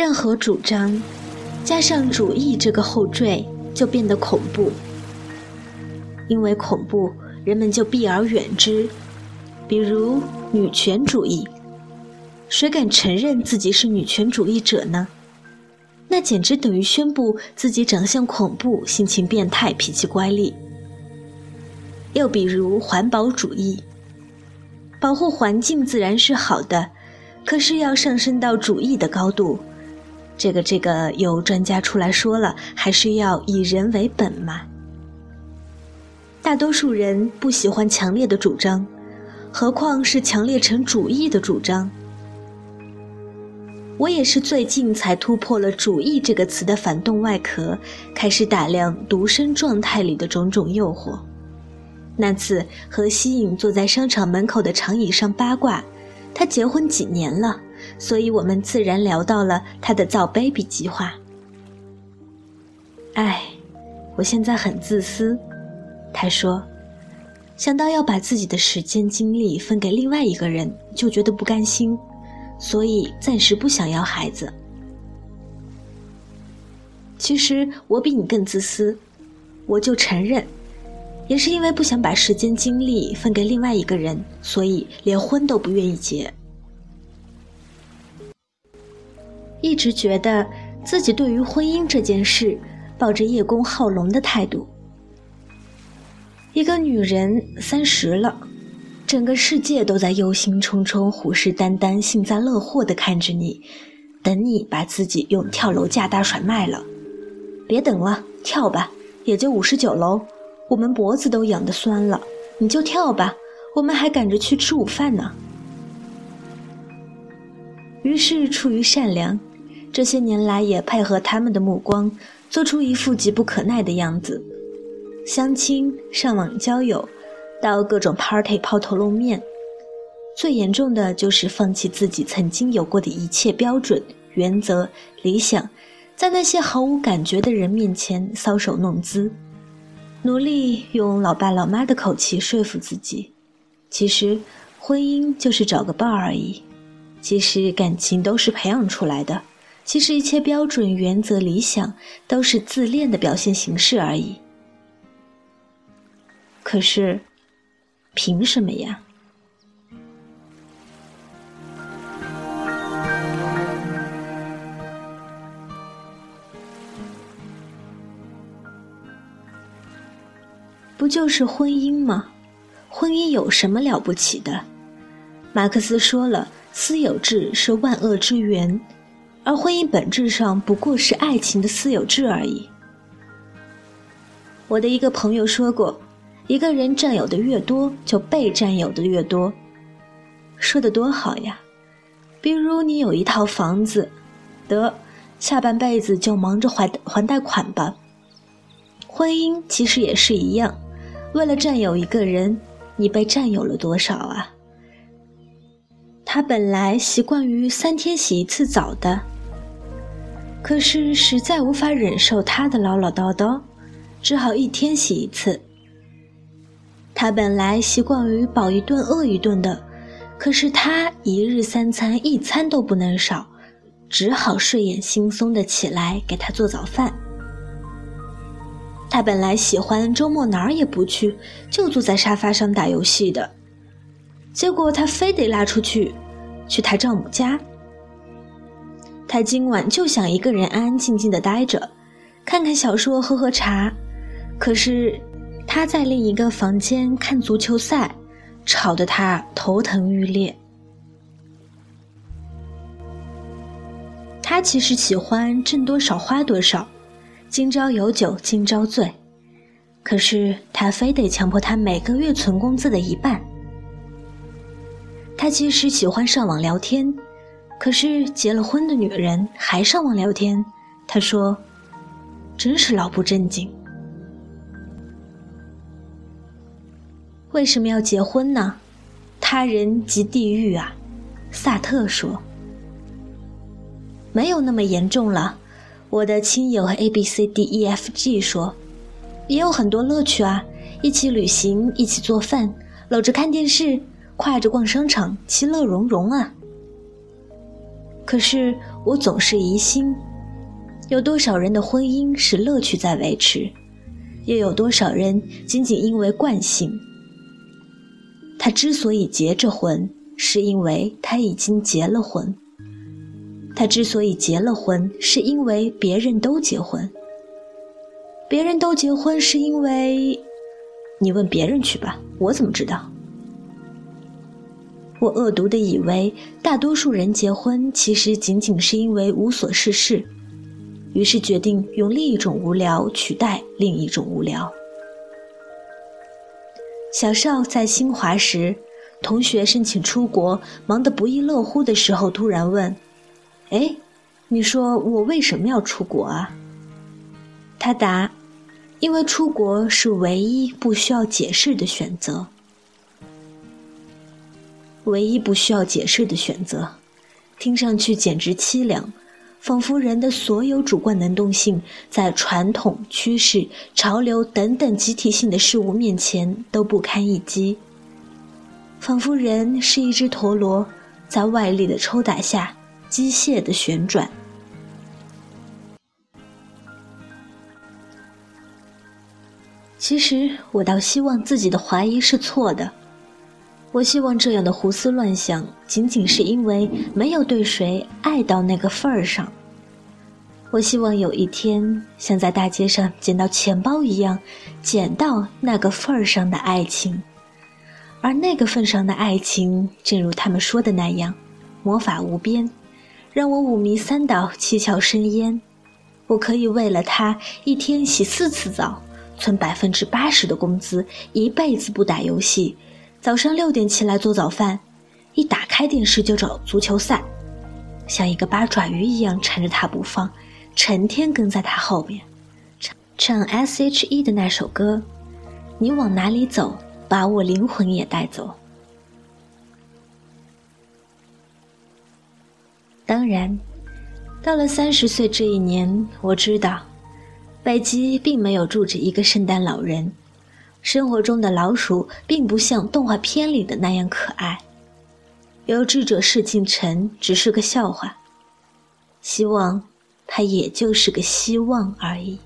任何主张加上主义这个后缀，就变得恐怖。因为恐怖，人们就避而远之。比如女权主义，谁敢承认自己是女权主义者呢？那简直等于宣布自己长相恐怖、性情变态、脾气乖戾。又比如环保主义，保护环境自然是好的，可是要上升到主义的高度，这个这个有专家出来说了，还是要以人为本嘛。大多数人不喜欢强烈的主张，何况是强烈成主义的主张。我也是最近才突破了“主义”这个词的反动外壳，开始打量独身状态里的种种诱惑。那次和西影坐在商场门口的长椅上八卦，他结婚几年了，所以我们自然聊到了他的造 baby 计划。哎，我现在很自私，他说，想到要把自己的时间精力分给另外一个人，就觉得不甘心。所以暂时不想要孩子。其实我比你更自私，我就承认，也是因为不想把时间精力分给另外一个人，所以连婚都不愿意结。一直觉得自己对于婚姻这件事抱着叶公好龙的态度。一个女人三十了。整个世界都在忧心忡忡、虎视眈眈、幸灾乐祸的看着你，等你把自己用跳楼价大甩卖了。别等了，跳吧，也就五十九楼，我们脖子都痒得酸了，你就跳吧，我们还赶着去吃午饭呢。于是出于善良，这些年来也配合他们的目光，做出一副急不可耐的样子，相亲、上网交友。到各种 party 抛头露面，最严重的就是放弃自己曾经有过的一切标准、原则、理想，在那些毫无感觉的人面前搔首弄姿，努力用老爸老妈的口气说服自己，其实婚姻就是找个伴而已，其实感情都是培养出来的，其实一切标准、原则、理想都是自恋的表现形式而已。可是。凭什么呀？不就是婚姻吗？婚姻有什么了不起的？马克思说了，私有制是万恶之源，而婚姻本质上不过是爱情的私有制而已。我的一个朋友说过。一个人占有的越多，就被占有的越多。说的多好呀！比如你有一套房子，得下半辈子就忙着还还贷款吧。婚姻其实也是一样，为了占有一个人，你被占有了多少啊？他本来习惯于三天洗一次澡的，可是实在无法忍受他的唠唠叨叨，只好一天洗一次。他本来习惯于饱一顿饿一顿的，可是他一日三餐一餐都不能少，只好睡眼惺忪的起来给他做早饭。他本来喜欢周末哪儿也不去，就坐在沙发上打游戏的，结果他非得拉出去，去他丈母家。他今晚就想一个人安安静静的待着，看看小说，喝喝茶，可是。他在另一个房间看足球赛，吵得他头疼欲裂。他其实喜欢挣多少花多少，今朝有酒今朝醉，可是他非得强迫他每个月存工资的一半。他其实喜欢上网聊天，可是结了婚的女人还上网聊天，他说：“真是老不正经。”为什么要结婚呢？他人即地狱啊！萨特说：“没有那么严重了。”我的亲友 A B C D E F G 说：“也有很多乐趣啊，一起旅行，一起做饭，搂着看电视，挎着逛商场，其乐融融啊。”可是我总是疑心，有多少人的婚姻是乐趣在维持，又有多少人仅仅因为惯性？他之所以结着婚，是因为他已经结了婚；他之所以结了婚，是因为别人都结婚；别人都结婚，是因为……你问别人去吧，我怎么知道？我恶毒的以为，大多数人结婚其实仅仅是因为无所事事，于是决定用另一种无聊取代另一种无聊。小邵在新华时，同学申请出国，忙得不亦乐乎的时候，突然问：“哎，你说我为什么要出国啊？”他答：“因为出国是唯一不需要解释的选择。”唯一不需要解释的选择，听上去简直凄凉，仿佛人的所有主观能动性在传统、趋势、潮流等等集体性的事物面前都不堪一击，仿佛人是一只陀螺，在外力的抽打下机械的旋转。其实，我倒希望自己的怀疑是错的。我希望这样的胡思乱想，仅仅是因为没有对谁爱到那个份儿上。我希望有一天，像在大街上捡到钱包一样，捡到那个份儿上的爱情。而那个份上的爱情，正如他们说的那样，魔法无边，让我五迷三倒，七窍生烟。我可以为了他一天洗四次澡，存百分之八十的工资，一辈子不打游戏。早上六点起来做早饭，一打开电视就找足球赛，像一个八爪鱼一样缠着他不放，成天跟在他后面，唱唱 S.H.E 的那首歌，你往哪里走，把我灵魂也带走。当然，到了三十岁这一年，我知道，北极并没有住着一个圣诞老人。生活中的老鼠并不像动画片里的那样可爱，有志者事竟成只是个笑话，希望它也就是个希望而已。